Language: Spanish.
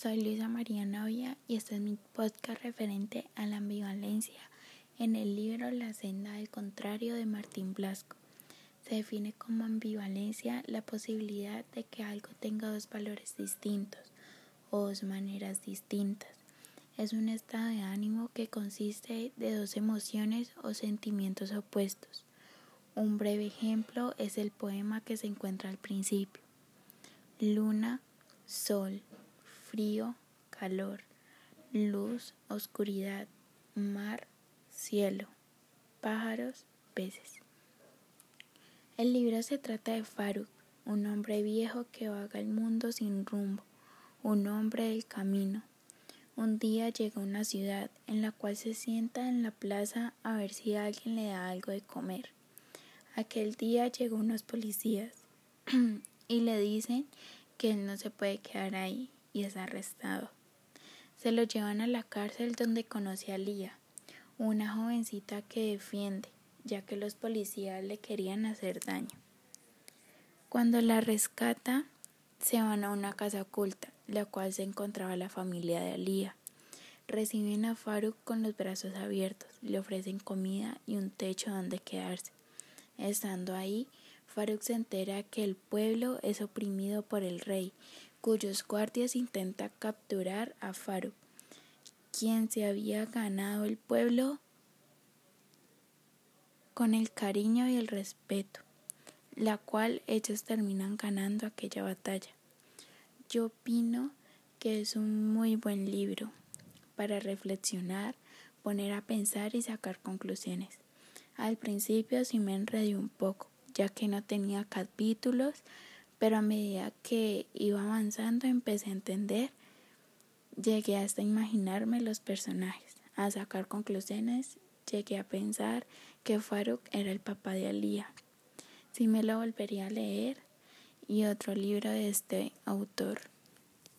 soy Luisa María Novia y este es mi podcast referente a la ambivalencia en el libro La senda del contrario de Martín Blasco. Se define como ambivalencia la posibilidad de que algo tenga dos valores distintos o dos maneras distintas. Es un estado de ánimo que consiste de dos emociones o sentimientos opuestos. Un breve ejemplo es el poema que se encuentra al principio. Luna, sol, frío, calor, luz, oscuridad, mar, cielo, pájaros, peces. El libro se trata de Faruk, un hombre viejo que vaga el mundo sin rumbo, un hombre del camino. Un día llega a una ciudad en la cual se sienta en la plaza a ver si alguien le da algo de comer. Aquel día llegó unos policías y le dicen que él no se puede quedar ahí y es arrestado. Se lo llevan a la cárcel donde conoce a Lía, una jovencita que defiende, ya que los policías le querían hacer daño. Cuando la rescata, se van a una casa oculta, la cual se encontraba la familia de Alía. Reciben a Faruk con los brazos abiertos, le ofrecen comida y un techo donde quedarse. Estando ahí, Faruk se entera que el pueblo es oprimido por el rey cuyos guardias intentan capturar a Faruk, quien se había ganado el pueblo con el cariño y el respeto, la cual ellos terminan ganando aquella batalla. Yo opino que es un muy buen libro para reflexionar, poner a pensar y sacar conclusiones. Al principio sí me enredé un poco, ya que no tenía capítulos, pero a medida que iba avanzando empecé a entender, llegué hasta imaginarme los personajes, a sacar conclusiones, llegué a pensar que Faruk era el papá de Alía. Si me lo volvería a leer y otro libro de este autor.